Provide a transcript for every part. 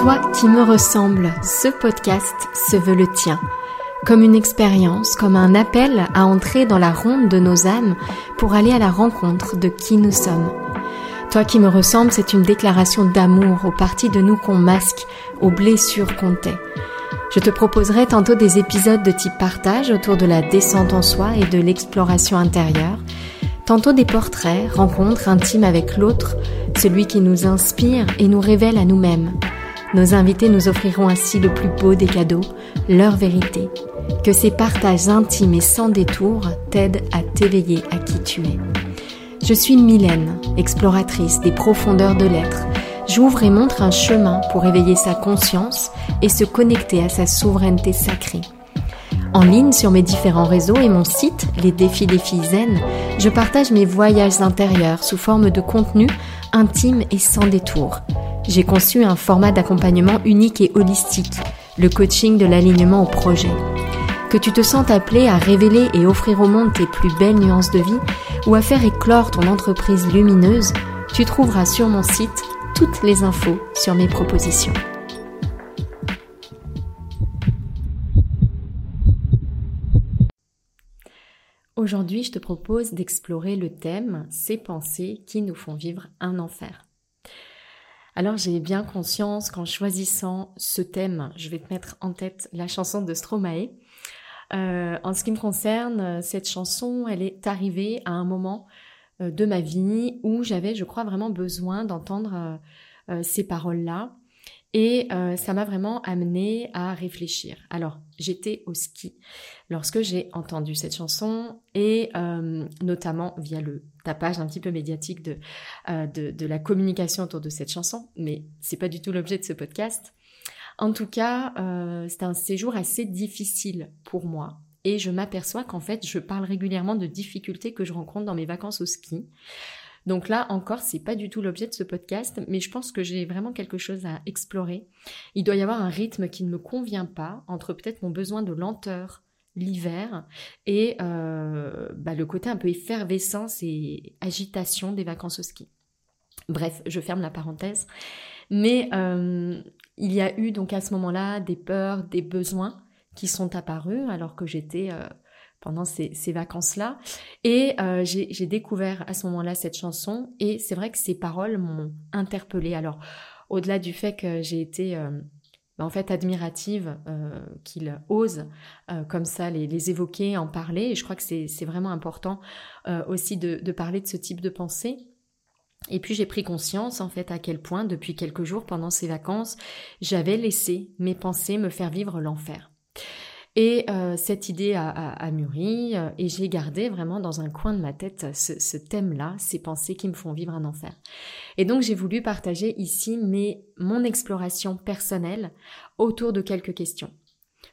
Toi qui me ressembles, ce podcast se veut le tien. Comme une expérience, comme un appel à entrer dans la ronde de nos âmes pour aller à la rencontre de qui nous sommes. Toi qui me ressembles, c'est une déclaration d'amour aux parties de nous qu'on masque, aux blessures qu'on tait. Je te proposerai tantôt des épisodes de type partage autour de la descente en soi et de l'exploration intérieure, tantôt des portraits, rencontres intimes avec l'autre, celui qui nous inspire et nous révèle à nous-mêmes. Nos invités nous offriront ainsi le plus beau des cadeaux, leur vérité. Que ces partages intimes et sans détour t'aident à t'éveiller à qui tu es. Je suis Mylène, exploratrice des profondeurs de l'être. J'ouvre et montre un chemin pour éveiller sa conscience et se connecter à sa souveraineté sacrée. En ligne sur mes différents réseaux et mon site, Les Défis des Filles Zen, je partage mes voyages intérieurs sous forme de contenu intime et sans détour j'ai conçu un format d'accompagnement unique et holistique, le coaching de l'alignement au projet. Que tu te sens appelé à révéler et offrir au monde tes plus belles nuances de vie ou à faire éclore ton entreprise lumineuse, tu trouveras sur mon site toutes les infos sur mes propositions. Aujourd'hui, je te propose d'explorer le thème Ces pensées qui nous font vivre un enfer. Alors j'ai bien conscience qu'en choisissant ce thème, je vais te mettre en tête la chanson de Stromae. Euh, en ce qui me concerne, cette chanson, elle est arrivée à un moment euh, de ma vie où j'avais, je crois, vraiment besoin d'entendre euh, ces paroles-là. Et euh, ça m'a vraiment amené à réfléchir. Alors, j'étais au ski lorsque j'ai entendu cette chanson et euh, notamment via le tapage un petit peu médiatique de, euh, de, de, la communication autour de cette chanson, mais c'est pas du tout l'objet de ce podcast. En tout cas, c'était un séjour assez difficile pour moi et je m'aperçois qu'en fait, je parle régulièrement de difficultés que je rencontre dans mes vacances au ski. Donc là encore, c'est pas du tout l'objet de ce podcast, mais je pense que j'ai vraiment quelque chose à explorer. Il doit y avoir un rythme qui ne me convient pas entre peut-être mon besoin de lenteur l'hiver et euh, bah, le côté un peu effervescence et agitation des vacances au ski. Bref, je ferme la parenthèse. Mais euh, il y a eu donc à ce moment-là des peurs, des besoins qui sont apparus alors que j'étais euh, pendant ces, vacances-là. Et j'ai découvert à ce moment-là cette chanson et c'est vrai que ces paroles m'ont interpellée. Alors, au-delà du fait que j'ai été bah, en fait admirative euh, qu'il ose comme ça les, évoquer, en parler, et je crois que c'est vraiment important aussi de, de parler de ce type de pensée. Et puis j'ai pris conscience en fait à quel point depuis quelques jours pendant ces vacances, j'avais laissé mes pensées me faire vivre l'enfer. Et euh, cette idée a, mûri euh, et j'ai gardé vraiment dans un coin de ma tête ce, thème-là, ces pensées qui me font vivre un enfer. Et donc j'ai voulu partager ici mes, mon exploration personnelle autour de quelques questions.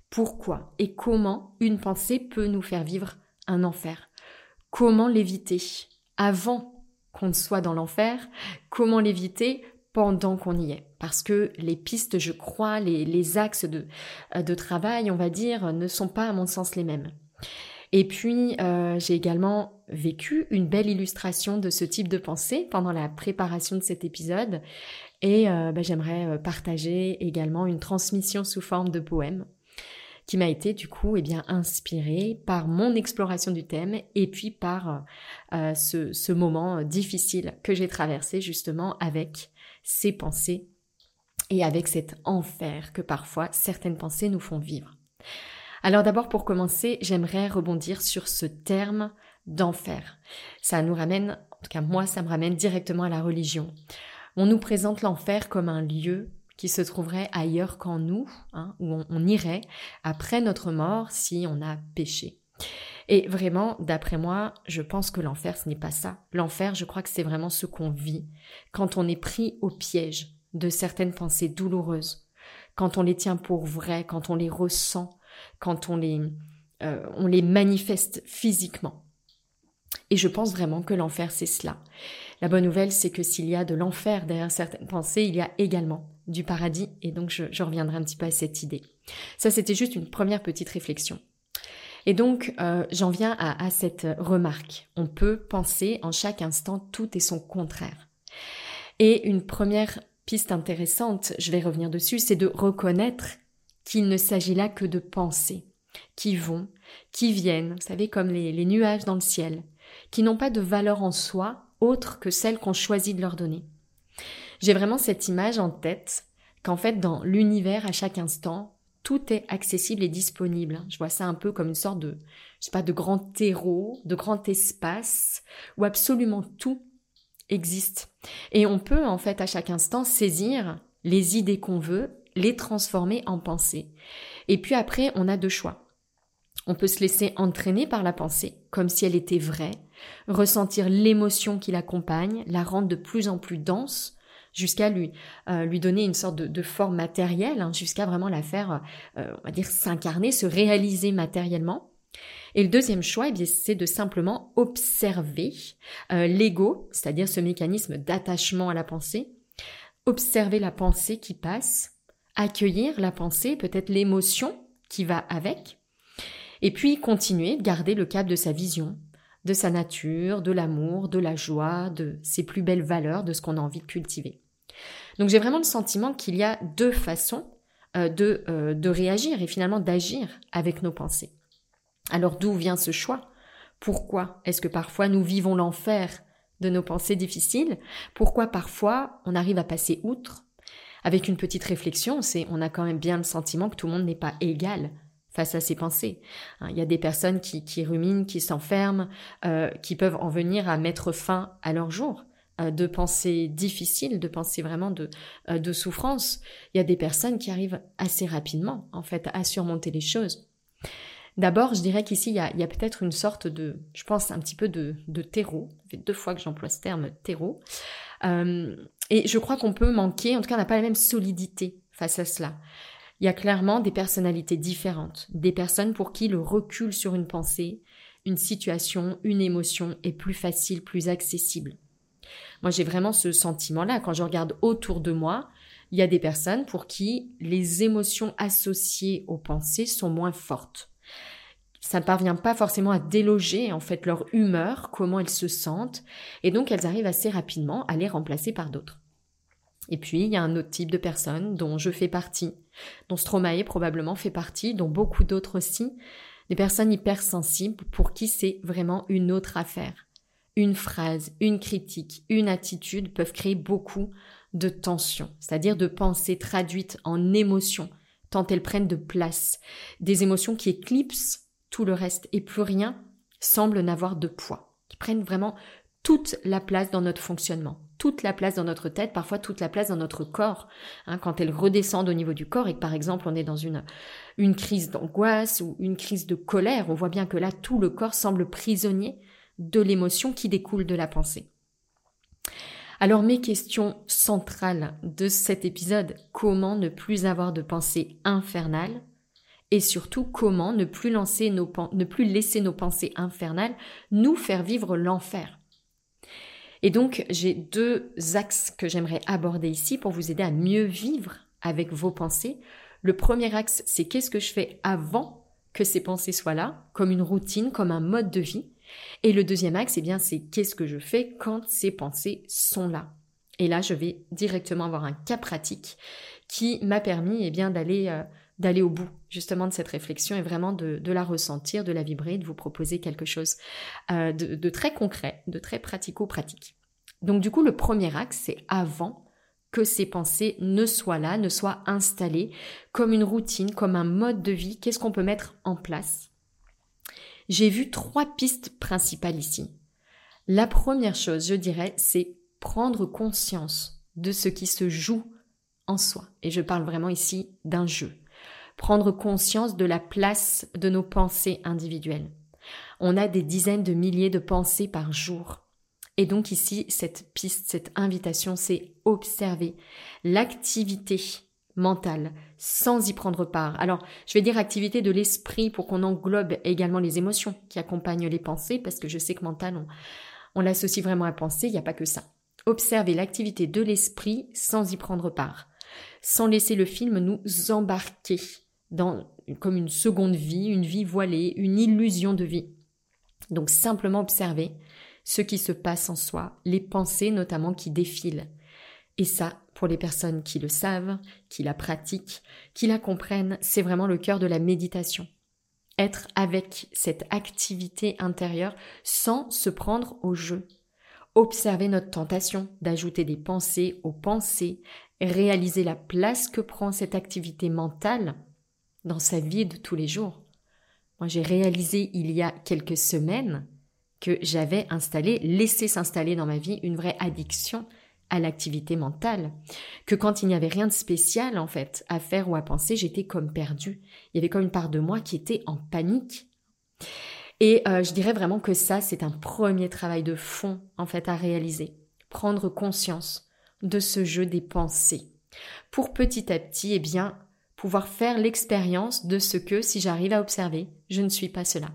Pourquoi et comment une pensée peut nous faire vivre un enfer? Comment l'éviter avant qu'on ne soit dans l'enfer? Comment l'éviter pendant qu'on y est? Parce que les pistes, je crois, les, axes de, euh, de, travail, on va dire, ne sont pas à mon sens les mêmes. Et puis, euh, j'ai également vécu une belle illustration de ce type de pensée pendant la préparation de cet épisode. Et euh, bah, j'aimerais partager également une transmission sous forme de poème qui m'a été du coup eh bien inspirée par mon exploration du thème et puis par ce, ce, moment difficile que j'ai traversé justement avec ces pensées et avec cet enfer que parfois certaines pensées nous font vivre. Alors d'abord pour commencer, j'aimerais rebondir sur ce terme d'enfer. Ça nous ramène, en tout cas moi, ça me ramène directement à la religion. On nous présente l'enfer comme un lieu qui se trouverait ailleurs qu'en nous, hein, où on, on irait après notre mort si on a péché. Et vraiment, d'après moi, je pense que l'enfer, ce n'est pas ça. L'enfer, je crois que c'est vraiment ce qu'on vit quand on est pris au piège de certaines pensées douloureuses, quand on les tient pour vraies, quand on les ressent, quand on les, euh, on les manifeste physiquement. Et je pense vraiment que l'enfer, c'est cela. La bonne nouvelle, c'est que s'il y a de l'enfer derrière certaines pensées, il y a également du paradis, et donc je, reviendrai un petit peu à cette idée. Ça, c'était juste une première petite réflexion. Et donc, euh, j'en viens à, cette remarque. On peut penser en chaque instant tout et son contraire. Et une première piste intéressante, je vais revenir dessus, c'est de reconnaître qu'il ne s'agit là que de pensées qui vont, qui viennent, vous savez, comme les, nuages dans le ciel, qui n'ont pas de valeur en soi autre que celle qu'on choisit de leur donner. J'ai vraiment cette image en tête qu'en fait, dans l'univers, à chaque instant, tout est accessible et disponible. Je vois ça un peu comme une sorte de, je sais pas, de grand terreau, de grand espace, où absolument tout existe. Et on peut, en fait, à chaque instant, saisir les idées qu'on veut, les transformer en pensées. Et puis après, on a deux choix. On peut se laisser entraîner par la pensée, comme si elle était vraie, ressentir l'émotion qui l'accompagne, la rendre de plus en plus dense, jusqu'à lui euh, lui donner une sorte de, forme matérielle, hein, jusqu'à vraiment la faire, euh, on va dire, s'incarner, se réaliser matériellement. Et le deuxième choix, eh c'est de simplement observer euh, l'ego, c'est-à-dire ce mécanisme d'attachement à la pensée, observer la pensée qui passe, accueillir la pensée, peut-être l'émotion qui va avec, et puis continuer de garder le cap de sa vision, de sa nature, de l'amour, de la joie, de ses plus belles valeurs, de ce qu'on a envie de cultiver. Donc j'ai vraiment le sentiment qu'il y a deux façons euh, de, euh, de réagir et finalement d'agir avec nos pensées. Alors d'où vient ce choix? Pourquoi est-ce que parfois nous vivons l'enfer de nos pensées difficiles? Pourquoi parfois on arrive à passer outre? Avec une petite réflexion, c'est on a quand même bien le sentiment que tout le monde n'est pas égal face à ses pensées. Hein, il y a des personnes qui, qui ruminent, qui s'enferment, euh, qui peuvent en venir à mettre fin à leur jour euh, de pensées difficiles, de pensées vraiment de, euh, de souffrance. Il y a des personnes qui arrivent assez rapidement, en fait, à surmonter les choses. D'abord, je dirais qu'ici, il y a, a peut-être une sorte de, je pense, un petit peu de, de terreau. Ça fait deux fois que j'emploie ce terme, terreau. Euh, et je crois qu'on peut manquer, en tout cas, on n'a pas la même solidité face à cela. Il y a clairement des personnalités différentes, des personnes pour qui le recul sur une pensée, une situation, une émotion est plus facile, plus accessible. Moi, j'ai vraiment ce sentiment-là. Quand je regarde autour de moi, il y a des personnes pour qui les émotions associées aux pensées sont moins fortes. Ça ne parvient pas forcément à déloger en fait leur humeur, comment elles se sentent, et donc elles arrivent assez rapidement à les remplacer par d'autres. Et puis, il y a un autre type de personnes dont je fais partie, dont Stromae probablement fait partie, dont beaucoup d'autres aussi, des personnes hypersensibles pour qui c'est vraiment une autre affaire. Une phrase, une critique, une attitude peuvent créer beaucoup de tensions, c'est-à-dire de pensées traduites en émotions, tant elles prennent de place, des émotions qui éclipsent tout le reste et plus rien semble n'avoir de poids, qui prennent vraiment toute la place dans notre fonctionnement, toute la place dans notre tête, parfois toute la place dans notre corps. Hein, quand elles redescendent au niveau du corps et que par exemple on est dans une, une crise d'angoisse ou une crise de colère, on voit bien que là tout le corps semble prisonnier de l'émotion qui découle de la pensée. Alors mes questions centrales de cet épisode, comment ne plus avoir de pensée infernale et surtout comment ne plus, lancer nos, ne plus laisser nos pensées infernales nous faire vivre l'enfer. Et donc, j'ai deux axes que j'aimerais aborder ici pour vous aider à mieux vivre avec vos pensées. Le premier axe, c'est qu'est-ce que je fais avant que ces pensées soient là, comme une routine, comme un mode de vie. Et le deuxième axe, eh bien, c'est qu'est-ce que je fais quand ces pensées sont là. Et là, je vais directement avoir un cas pratique qui m'a permis, eh bien, d'aller euh, d'aller au bout justement de cette réflexion et vraiment de, la ressentir, de la vibrer, de vous proposer quelque chose euh, de, très concret, de très pratico-pratique. Donc du coup, le premier axe, c'est avant que ces pensées ne soient là, ne soient installées comme une routine, comme un mode de vie, qu'est-ce qu'on peut mettre en place? J'ai vu trois pistes principales ici. La première chose, je dirais, c'est prendre conscience de ce qui se joue en soi. Et je parle vraiment ici d'un jeu prendre conscience de la place de nos pensées individuelles. On a des dizaines de milliers de pensées par jour. Et donc ici, cette piste, cette invitation, c'est observer l'activité mentale sans y prendre part. Alors, je vais dire activité de l'esprit pour qu'on englobe également les émotions qui accompagnent les pensées, parce que je sais que mental, on, l'associe vraiment à penser, il n'y a pas que ça. Observer l'activité de l'esprit sans y prendre part, sans laisser le film nous embarquer dans, comme une seconde vie, une vie voilée, une illusion de vie. Donc simplement observer ce qui se passe en soi, les pensées notamment qui défilent. Et ça, pour les personnes qui le savent, qui la pratiquent, qui la comprennent, c'est vraiment le cœur de la méditation. Être avec cette activité intérieure sans se prendre au jeu. Observer notre tentation d'ajouter des pensées aux pensées, réaliser la place que prend cette activité mentale dans sa vie de tous les jours. Moi, j'ai réalisé il y a quelques semaines que j'avais installé, laissé s'installer dans ma vie une vraie addiction à l'activité mentale, que quand il n'y avait rien de spécial en fait à faire ou à penser, j'étais comme perdue. Il y avait comme une part de moi qui était en panique. Et euh, je dirais vraiment que ça, c'est un premier travail de fond en fait à réaliser. Prendre conscience de ce jeu des pensées. Pour petit à petit, eh bien, pouvoir faire l'expérience de ce que, si j'arrive à observer, je ne suis pas cela.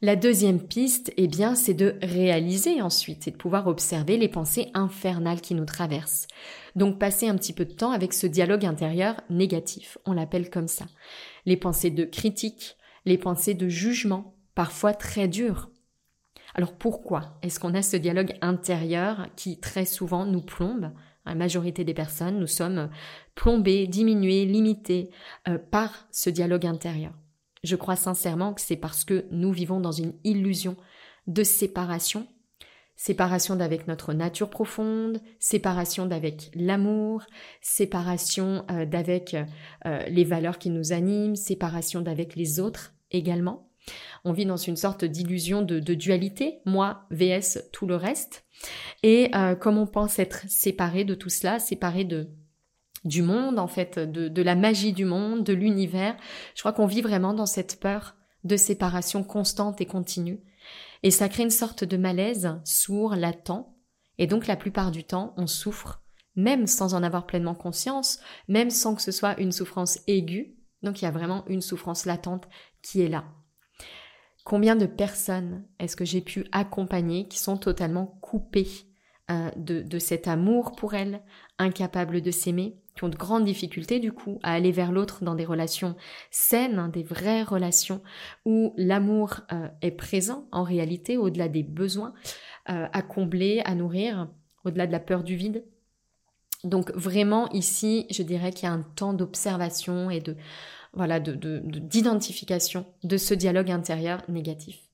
La deuxième piste, eh bien, c'est de réaliser ensuite et de pouvoir observer les pensées infernales qui nous traversent. Donc passer un petit peu de temps avec ce dialogue intérieur négatif, on l'appelle comme ça. Les pensées de critique, les pensées de jugement, parfois très dures. Alors pourquoi est-ce qu'on a ce dialogue intérieur qui très souvent nous plombe? La majorité des personnes, nous sommes plombés, diminués, limités euh, par ce dialogue intérieur. Je crois sincèrement que c'est parce que nous vivons dans une illusion de séparation, séparation d'avec notre nature profonde, séparation d'avec l'amour, séparation euh, d'avec euh, les valeurs qui nous animent, séparation d'avec les autres également. On vit dans une sorte d'illusion de, dualité, moi vs tout le reste. Et euh, comme on pense être séparé de tout cela, séparé de du monde, en fait, de, la magie du monde, de l'univers. Je crois qu'on vit vraiment dans cette peur de séparation constante et continue. Et ça crée une sorte de malaise sourd, latent. Et donc la plupart du temps, on souffre, même sans en avoir pleinement conscience, même sans que ce soit une souffrance aiguë. Donc il y a vraiment une souffrance latente qui est là. Combien de personnes est-ce que j'ai pu accompagner qui sont totalement coupées euh, de, de cet amour pour elles, incapables de s'aimer, qui ont de grandes difficultés du coup à aller vers l'autre dans des relations saines, hein, des vraies relations où l'amour euh, est présent en réalité au-delà des besoins euh, à combler, à nourrir, au-delà de la peur du vide. Donc vraiment ici, je dirais qu'il y a un temps d'observation et de voilà de d'identification de ce dialogue intérieur négatif.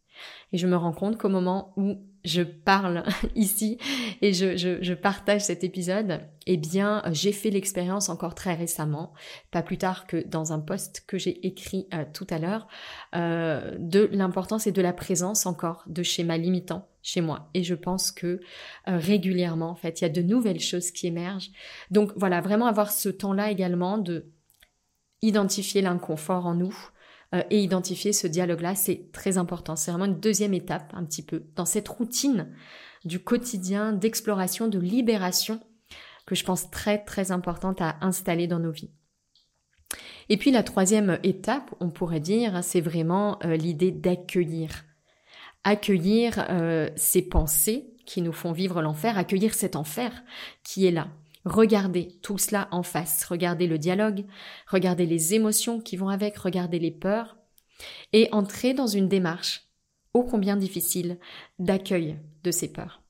Et je me rends compte qu'au moment où je parle ici et je, je, partage cet épisode, eh bien, j'ai fait l'expérience encore très récemment, pas plus tard que dans un post que j'ai écrit euh, tout à l'heure, euh, de l'importance et de la présence encore de schémas limitants chez moi. Et je pense que euh, régulièrement, en fait, il y a de nouvelles choses qui émergent. Donc voilà, vraiment avoir ce temps-là également de identifier l'inconfort en nous, euh, et identifier ce dialogue-là, c'est très important. C'est vraiment une deuxième étape, un petit peu, dans cette routine du quotidien, d'exploration, de libération, que je pense très très importante à installer dans nos vies. Et puis la troisième étape, on pourrait dire, c'est vraiment euh, l'idée d'accueillir. Accueillir euh, ces pensées qui nous font vivre l'enfer, accueillir cet enfer qui est là. Regardez tout cela en face, regardez le dialogue, regardez les émotions qui vont avec, regardez les peurs, et entrez dans une démarche, ô combien difficile, d'accueil de ces peurs.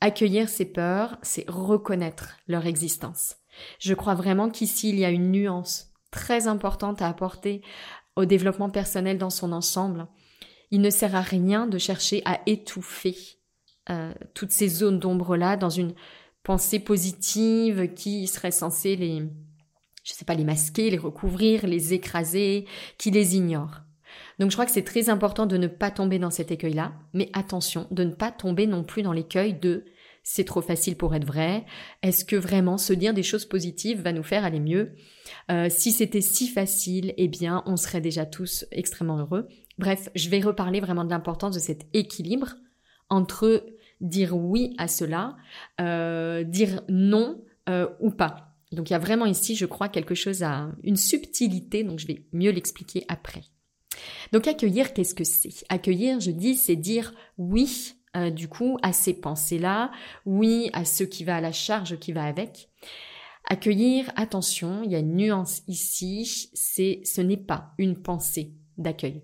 Accueillir ces peurs, c'est reconnaître leur existence. Je crois vraiment qu'ici, il y a une nuance très importante à apporter au développement personnel dans son ensemble. Il ne sert à rien de chercher à étouffer euh, toutes ces zones d'ombre-là dans une pensées positives qui seraient censées les, je sais pas, les masquer, les recouvrir, les écraser, qui les ignorent. Donc je crois que c'est très important de ne pas tomber dans cet écueil-là, mais attention, de ne pas tomber non plus dans l'écueil de c'est trop facile pour être vrai. Est-ce que vraiment se dire des choses positives va nous faire aller mieux? Euh, Si c'était si facile, eh bien, on serait déjà tous extrêmement heureux. Bref, je vais reparler vraiment de l'importance de cet équilibre entre dire oui à cela, euh, dire non euh, ou pas. Donc il y a vraiment ici, je crois, quelque chose à une subtilité, donc je vais mieux l'expliquer après. Donc accueillir, qu'est-ce que c'est? Accueillir, je dis, c'est dire oui, euh, du coup, à ces pensées-là, oui à ce qui va à la charge qui va avec. Accueillir, attention, il y a une nuance ici, c'est ce n'est pas une pensée d'accueil.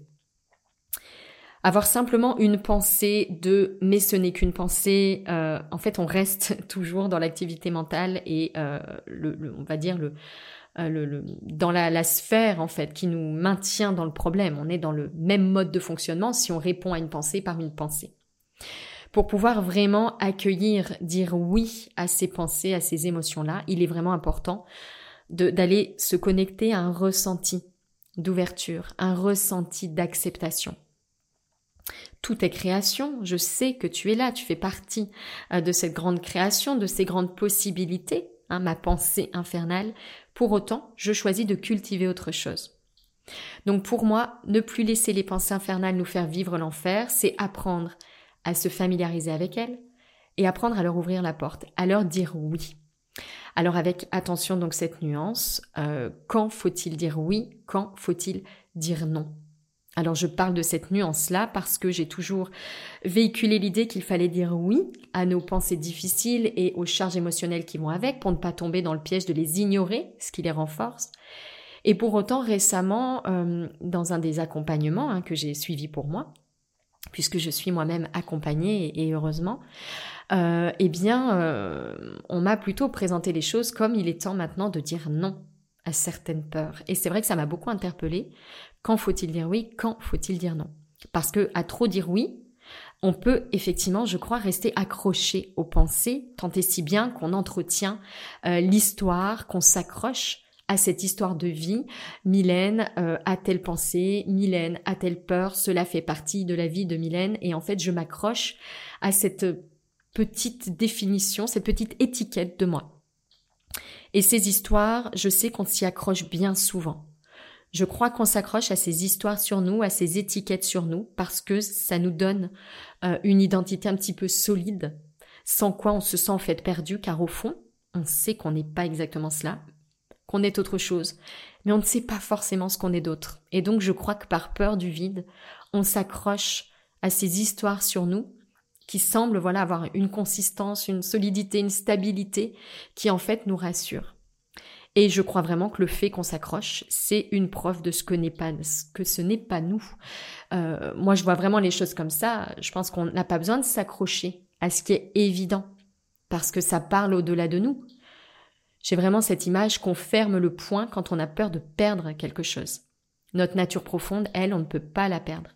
Avoir simplement une pensée de mais ce n'est qu'une pensée, euh, en fait on reste toujours dans l'activité mentale et euh, on va dire le, euh, le, dans la, la, sphère en fait qui nous maintient dans le problème. On est dans le même mode de fonctionnement si on répond à une pensée par une pensée. Pour pouvoir vraiment accueillir, dire oui à ces pensées, à ces émotions-là, il est vraiment important d'aller se connecter à un ressenti d'ouverture, un ressenti d'acceptation. Tout est création, je sais que tu es là, tu fais partie euh, de cette grande création, de ces grandes possibilités, hein, ma pensée infernale. Pour autant, je choisis de cultiver autre chose. Donc pour moi, ne plus laisser les pensées infernales nous faire vivre l'enfer, c'est apprendre à se familiariser avec elles et apprendre à leur ouvrir la porte, à leur dire oui. Alors avec attention donc cette nuance, euh, quand faut-il dire oui, quand faut-il dire non? Alors je parle de cette nuance-là parce que j'ai toujours véhiculé l'idée qu'il fallait dire oui à nos pensées difficiles et aux charges émotionnelles qui vont avec pour ne pas tomber dans le piège de les ignorer, ce qui les renforce. Et pour autant, récemment, euh, dans un des accompagnements hein, que j'ai suivi pour moi, puisque je suis moi-même accompagnée et, heureusement, euh, eh bien, euh, on m'a plutôt présenté les choses comme il est temps maintenant de dire non à certaines peurs. Et c'est vrai que ça m'a beaucoup interpellée. Quand faut-il dire oui Quand faut-il dire non? Parce que à trop dire oui, on peut effectivement, je crois, rester accroché aux pensées, tant et si bien qu'on entretient euh, l'histoire, qu'on s'accroche à cette histoire de vie. Mylène euh, a telle pensée, Mylène a telle peur, cela fait partie de la vie de Mylène, et en fait, je m'accroche à cette petite définition, cette petite étiquette de moi. Et ces histoires, je sais qu'on s'y accroche bien souvent. Je crois qu'on s'accroche à ces histoires sur nous, à ces étiquettes sur nous, parce que ça nous donne euh, une identité un petit peu solide, sans quoi on se sent en fait perdu, car au fond, on sait qu'on n'est pas exactement cela, qu'on est autre chose, mais on ne sait pas forcément ce qu'on est d'autre. Et donc je crois que par peur du vide, on s'accroche à ces histoires sur nous, qui semble voilà avoir une consistance, une solidité, une stabilité qui en fait nous rassure. Et je crois vraiment que le fait qu'on s'accroche, c'est une preuve de ce que n'est pas que ce n'est pas nous. Euh, moi, je vois vraiment les choses comme ça. Je pense qu'on n'a pas besoin de s'accrocher à ce qui est évident parce que ça parle au-delà de nous. J'ai vraiment cette image qu'on ferme le point quand on a peur de perdre quelque chose. Notre nature profonde, elle, on ne peut pas la perdre.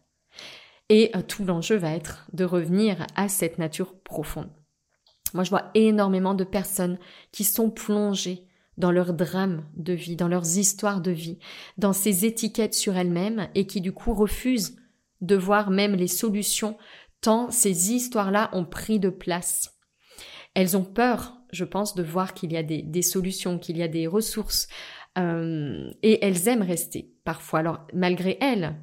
Et euh, tout l'enjeu va être de revenir à cette nature profonde. Moi, je vois énormément de personnes qui sont plongées dans leurs drames de vie, dans leurs histoires de vie, dans ces étiquettes sur elles-mêmes et qui du coup refusent de voir même les solutions tant ces histoires-là ont pris de place. Elles ont peur, je pense, de voir qu'il y a des, solutions, qu'il y a des ressources, euh, et elles aiment rester parfois. Alors malgré elles,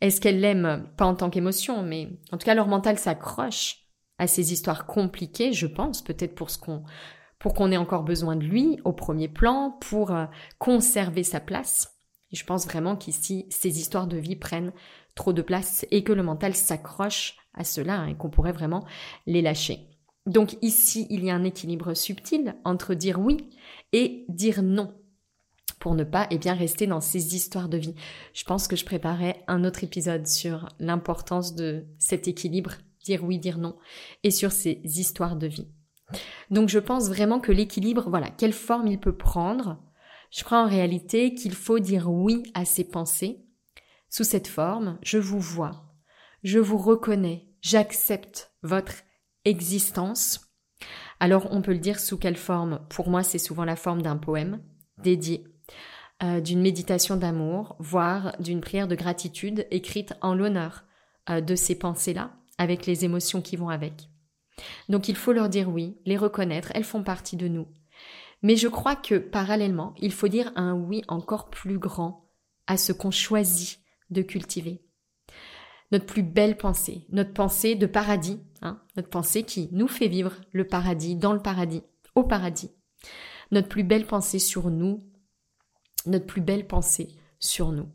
est-ce qu'elles l'aiment pas en tant qu'émotion, mais en tout cas leur mental s'accroche à ces histoires compliquées, je pense, peut-être pour ce qu'on pour qu'on ait encore besoin de lui au premier plan, pour euh, conserver sa place. Et je pense vraiment qu'ici, ces histoires de vie prennent trop de place et que le mental s'accroche à cela hein, et qu'on pourrait vraiment les lâcher. Donc ici, il y a un équilibre subtil entre dire oui et dire non pour ne pas eh bien rester dans ces histoires de vie. Je pense que je préparais un autre épisode sur l'importance de cet équilibre, dire oui, dire non, et sur ces histoires de vie. Donc je pense vraiment que l'équilibre, voilà, quelle forme il peut prendre. Je crois en réalité qu'il faut dire oui à ses pensées. Sous cette forme, je vous vois, je vous reconnais, j'accepte votre existence. Alors on peut le dire sous quelle forme? Pour moi, c'est souvent la forme d'un poème dédié euh, d'une méditation d'amour, voire d'une prière de gratitude écrite en l'honneur euh, de ces pensées-là, avec les émotions qui vont avec. Donc il faut leur dire oui, les reconnaître, elles font partie de nous. Mais je crois que parallèlement, il faut dire un oui encore plus grand à ce qu'on choisit de cultiver. Notre plus belle pensée, notre pensée de paradis, hein, notre pensée qui nous fait vivre le paradis, dans le paradis, au paradis. Notre plus belle pensée sur nous, notre plus belle pensée sur nous.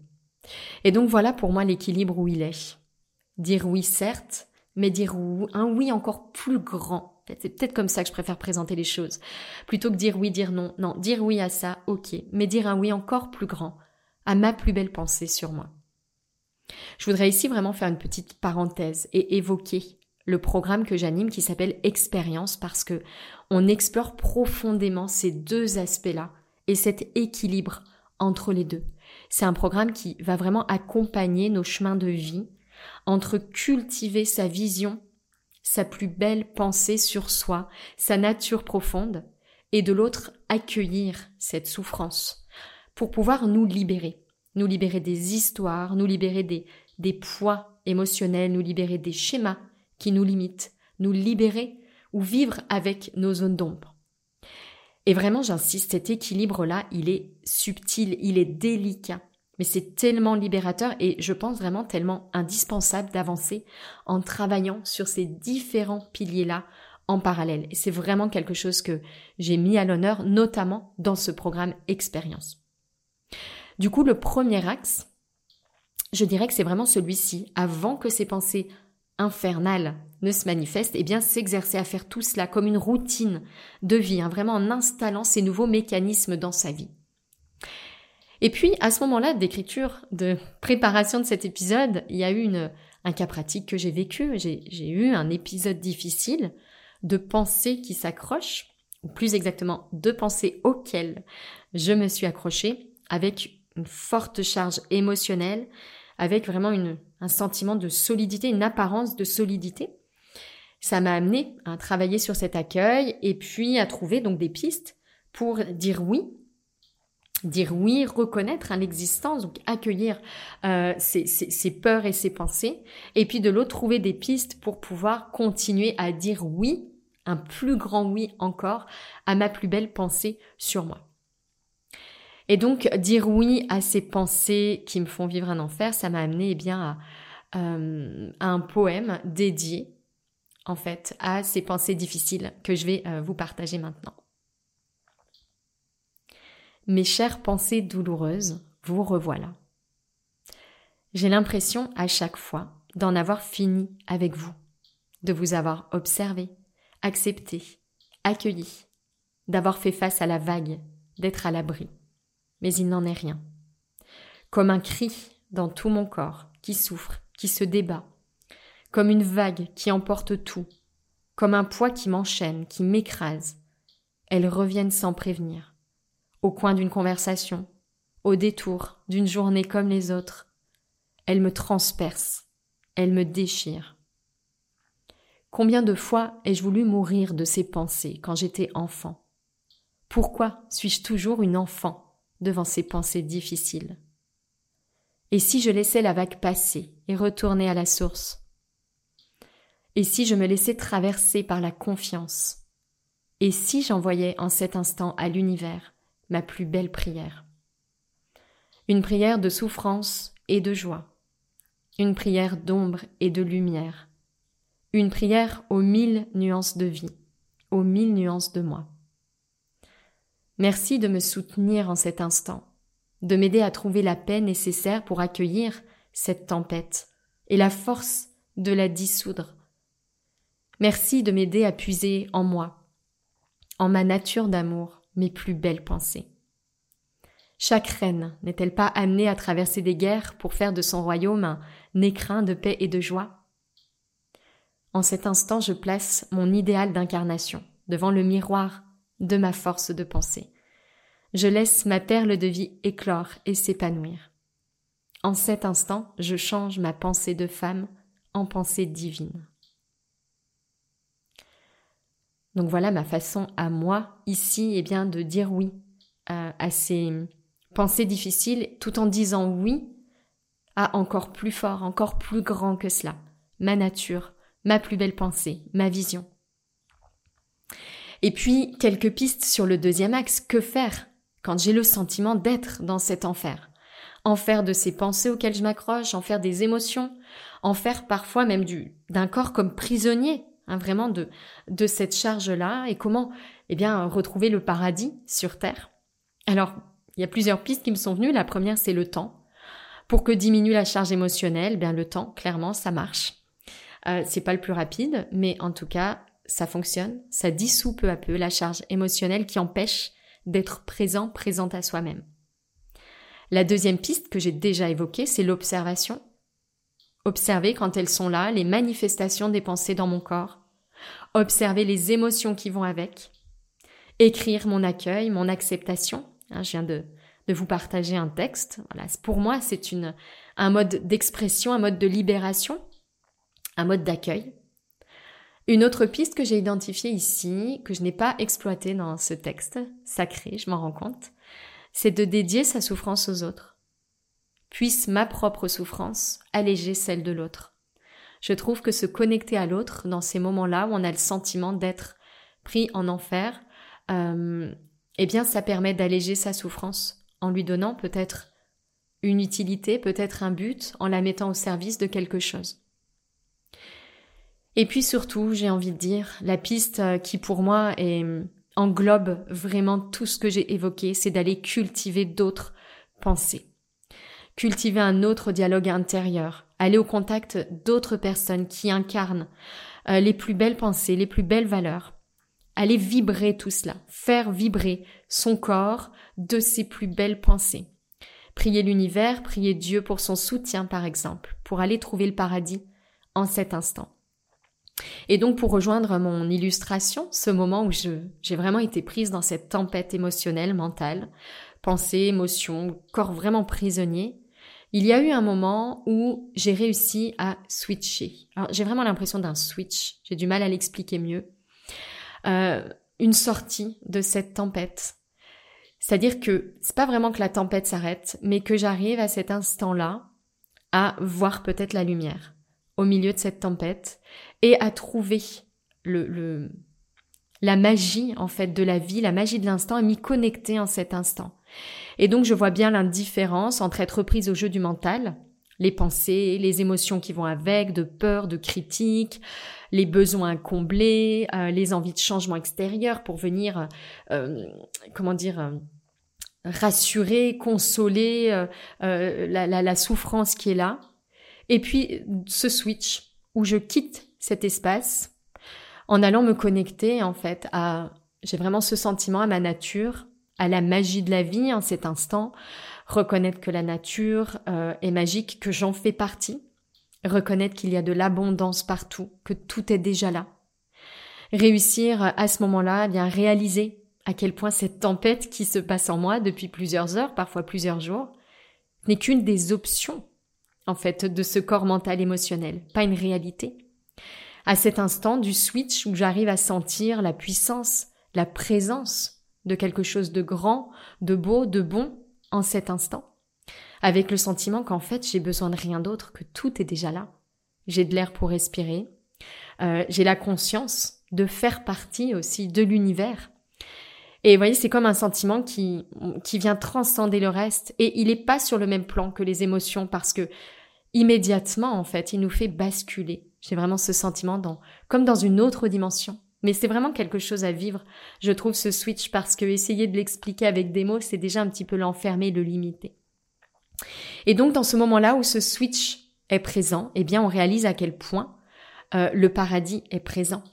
Et donc voilà pour moi l'équilibre où il est. Dire oui certes, mais dire un oui encore plus grand. C'est peut-être comme ça que je préfère présenter les choses. Plutôt que dire oui, dire non. Non, dire oui à ça, ok. Mais dire un oui encore plus grand, à ma plus belle pensée sur moi. Je voudrais ici vraiment faire une petite parenthèse et évoquer le programme que j'anime qui s'appelle Expérience parce que on explore profondément ces deux aspects-là et cet équilibre entre les deux. C'est un programme qui va vraiment accompagner nos chemins de vie entre cultiver sa vision, sa plus belle pensée sur soi, sa nature profonde, et de l'autre accueillir cette souffrance pour pouvoir nous libérer, nous libérer des histoires, nous libérer des, des poids émotionnels, nous libérer des schémas qui nous limitent, nous libérer ou vivre avec nos zones d'ombre. Et vraiment, j'insiste, cet équilibre-là, il est subtil, il est délicat, mais c'est tellement libérateur et je pense vraiment tellement indispensable d'avancer en travaillant sur ces différents piliers-là en parallèle. Et c'est vraiment quelque chose que j'ai mis à l'honneur, notamment dans ce programme Expérience. Du coup, le premier axe, je dirais que c'est vraiment celui-ci, avant que ces pensées infernales ne se manifestent, eh bien s'exercer à faire tout cela comme une routine de vie, hein, vraiment en installant ces nouveaux mécanismes dans sa vie. Et puis, à ce moment-là d'écriture, de préparation de cet épisode, il y a eu un cas pratique que j'ai vécu. J'ai eu un épisode difficile de pensées qui s'accrochent, ou plus exactement de pensées auxquelles je me suis accrochée avec une forte charge émotionnelle, avec vraiment un sentiment de solidité, une apparence de solidité. Ça m'a amené à travailler sur cet accueil et puis à trouver donc des pistes pour dire oui dire oui, reconnaître l'existence, donc accueillir euh, ses, peurs et ses pensées, et puis de l'autre trouver des pistes pour pouvoir continuer à dire oui, un plus grand oui encore, à ma plus belle pensée sur moi. Et donc dire oui à ces pensées qui me font vivre un enfer, ça m'a amené eh bien à, euh, un poème dédié en fait à ces pensées difficiles que je vais euh, vous partager maintenant. Mes chères pensées douloureuses, vous revoilà. J'ai l'impression à chaque fois d'en avoir fini avec vous, de vous avoir observé, accepté, accueilli, d'avoir fait face à la vague, d'être à l'abri mais il n'en est rien. Comme un cri dans tout mon corps qui souffre, qui se débat, comme une vague qui emporte tout, comme un poids qui m'enchaîne, qui m'écrase. Elles reviennent sans prévenir, au coin d'une conversation, au détour d'une journée comme les autres. Elles me transpercent, elles me déchirent. Combien de fois ai-je voulu mourir de ces pensées quand j'étais enfant? Pourquoi suis-je toujours une enfant devant ces pensées difficiles? Et si je laissais la vague passer et retourner à la source? Et si je me laissais traverser par la confiance? Et si j'envoyais en cet instant à l'univers ma plus belle prière Une prière de souffrance et de joie, une prière d'ombre et de lumière, une prière aux mille nuances de vie, aux mille nuances de moi. Merci de me soutenir en cet instant, de m'aider à trouver la paix nécessaire pour accueillir cette tempête et la force de la dissoudre. Merci de m'aider à puiser en moi, en ma nature d'amour, mes plus belles pensées. Chaque reine n'est-elle pas amenée à traverser des guerres pour faire de son royaume un écrin de paix et de joie? En cet instant, je place mon idéal d'incarnation devant le miroir de ma force de pensée. Je laisse ma perle de vie éclore et s'épanouir. En cet instant, je change ma pensée de femme en pensée divine. Donc voilà ma façon à moi ici eh bien de dire oui à, à ces pensées difficiles tout en disant oui à encore plus fort, encore plus grand que cela, ma nature, ma plus belle pensée, ma vision. Et puis, quelques pistes sur le deuxième axe. Que faire quand j'ai le sentiment d'être dans cet enfer? En faire de ces pensées auxquelles je m'accroche, en faire des émotions, en faire parfois même du, d'un corps comme prisonnier, hein, vraiment de, cette charge-là, et comment, eh bien, retrouver le paradis sur Terre. Alors, il y a plusieurs pistes qui me sont venues. La première, c'est le temps. Pour que diminue la charge émotionnelle, eh bien le temps, clairement, ça marche. Euh, c'est pas le plus rapide, mais en tout cas, ça fonctionne, ça dissout peu à peu la charge émotionnelle qui empêche d'être présent, présente à soi-même. La deuxième piste que j'ai déjà évoquée, c'est l'observation. Observer quand elles sont là, les manifestations des pensées dans mon corps. Observer les émotions qui vont avec. Écrire mon accueil, mon acceptation. Hein, je viens de, de vous partager un texte. Voilà. Pour moi, c'est une, un mode d'expression, un mode de libération, un mode d'accueil. Une autre piste que j'ai identifiée ici, que je n'ai pas exploitée dans ce texte sacré, je m'en rends compte, c'est de dédier sa souffrance aux autres. Puisse ma propre souffrance alléger celle de l'autre. Je trouve que se connecter à l'autre dans ces moments-là où on a le sentiment d'être pris en enfer, euh, eh bien ça permet d'alléger sa souffrance en lui donnant peut-être une utilité, peut-être un but, en la mettant au service de quelque chose. Et puis surtout, j'ai envie de dire, la piste euh, qui pour moi est, englobe vraiment tout ce que j'ai évoqué, c'est d'aller cultiver d'autres pensées. Cultiver un autre dialogue intérieur, aller au contact d'autres personnes qui incarnent euh, les plus belles pensées, les plus belles valeurs. Aller vibrer tout cela, faire vibrer son corps de ses plus belles pensées. Prier l'univers, prier Dieu pour son soutien par exemple, pour aller trouver le paradis en cet instant. Et donc pour rejoindre mon illustration, ce moment où j'ai vraiment été prise dans cette tempête émotionnelle, mentale, pensée, émotion, corps vraiment prisonnier, il y a eu un moment où j'ai réussi à switcher. Alors j'ai vraiment l'impression d'un switch, j'ai du mal à l'expliquer mieux. Euh, une sortie de cette tempête. C'est-à-dire que c'est pas vraiment que la tempête s'arrête, mais que j'arrive à cet instant-là à voir peut-être la lumière au milieu de cette tempête et à trouver le, le, la magie en fait de la vie, la magie de l'instant, à m'y connecter en cet instant. Et donc je vois bien l'indifférence entre être prise au jeu du mental, les pensées, les émotions qui vont avec, de peur, de critique, les besoins comblés, euh, les envies de changement extérieur pour venir, euh, comment dire, euh, rassurer, consoler la, la, la souffrance qui est là. Et puis ce switch où je quitte cet espace en allant me connecter en fait à j'ai vraiment ce sentiment à ma nature, à la magie de la vie en cet instant, reconnaître que la nature euh, est magique, que j'en fais partie, reconnaître qu'il y a de l'abondance partout, que tout est déjà là. Réussir à ce moment-là, eh bien réaliser à quel point cette tempête qui se passe en moi depuis plusieurs heures, parfois plusieurs jours, n'est qu'une des options en fait, de ce corps mental émotionnel, pas une réalité. À cet instant du switch où j'arrive à sentir la puissance, la présence de quelque chose de grand, de beau, de bon en cet instant, avec le sentiment qu'en fait j'ai besoin de rien d'autre, que tout est déjà là. J'ai de l'air pour respirer, euh, j'ai la conscience de faire partie aussi de l'univers. Et vous voyez, c'est comme un sentiment qui, qui vient transcender le reste. Et il n'est pas sur le même plan que les émotions parce que immédiatement, en fait, il nous fait basculer. J'ai vraiment ce sentiment dans, comme dans une autre dimension. Mais c'est vraiment quelque chose à vivre, je trouve, ce switch, parce que essayer de l'expliquer avec des mots, c'est déjà un petit peu l'enfermer, le limiter. Et donc, dans ce moment-là où ce switch est présent, eh bien, on réalise à quel point euh, le paradis est présent.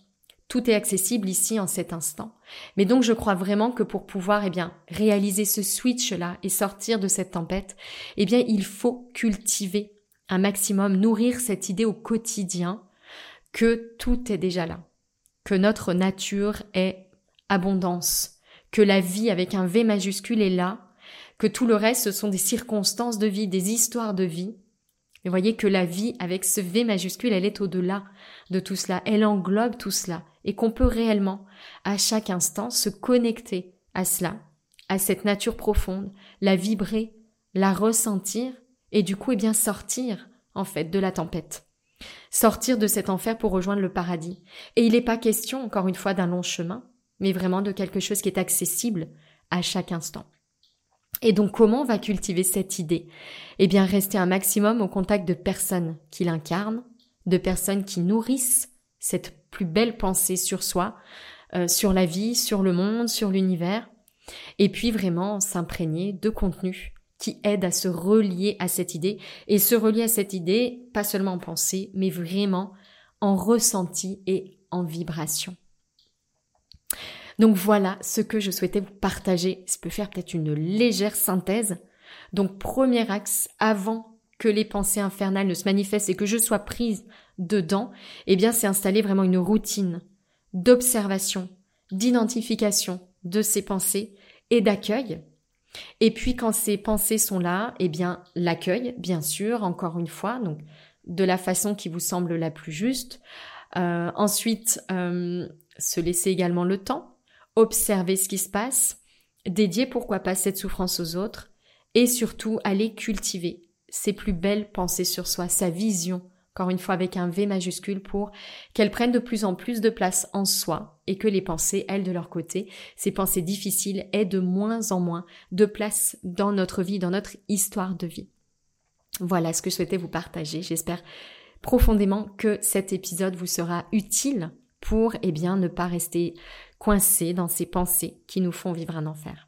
Tout est accessible ici en cet instant. Mais donc je crois vraiment que pour pouvoir eh bien réaliser ce switch là et sortir de cette tempête, eh bien il faut cultiver un maximum, nourrir cette idée au quotidien que tout est déjà là, que notre nature est abondance, que la vie avec un V majuscule est là, que tout le reste ce sont des circonstances de vie, des histoires de vie. Et voyez que la vie avec ce V majuscule, elle est au-delà de tout cela, elle englobe tout cela, et qu'on peut réellement, à chaque instant, se connecter à cela, à cette nature profonde, la vibrer, la ressentir, et du coup, eh bien, sortir, en fait, de la tempête. Sortir de cet enfer pour rejoindre le paradis. Et il n'est pas question, encore une fois, d'un long chemin, mais vraiment de quelque chose qui est accessible à chaque instant. Et donc, comment on va cultiver cette idée? Eh bien, rester un maximum au contact de personnes qui l'incarnent, de personnes qui nourrissent cette plus belle pensée sur soi, euh, sur la vie, sur le monde, sur l'univers, et puis vraiment s'imprégner de contenu qui aide à se relier à cette idée et se relier à cette idée, pas seulement en pensée, mais vraiment en ressenti et en vibration. Donc voilà ce que je souhaitais vous partager. Ça peut faire peut-être une légère synthèse. Donc premier axe, avant que les pensées infernales ne se manifestent et que je sois prise dedans, eh bien c'est installer vraiment une routine d'observation, d'identification de ces pensées et d'accueil. Et puis quand ces pensées sont là, eh bien l'accueil, bien sûr, encore une fois, donc de la façon qui vous semble la plus juste. Euh, ensuite, euh, se laisser également le temps, observer ce qui se passe, dédier pourquoi pas cette souffrance aux autres, et surtout aller cultiver ses plus belles pensées sur soi, sa vision, encore une fois avec un V majuscule, pour qu'elles prennent de plus en plus de place en soi et que les pensées, elles, de leur côté, ces pensées difficiles, aient de moins en moins de place dans notre vie, dans notre histoire de vie. Voilà ce que je souhaitais vous partager. J'espère profondément que cet épisode vous sera utile pour, eh bien, ne pas rester coincé dans ces pensées qui nous font vivre un enfer.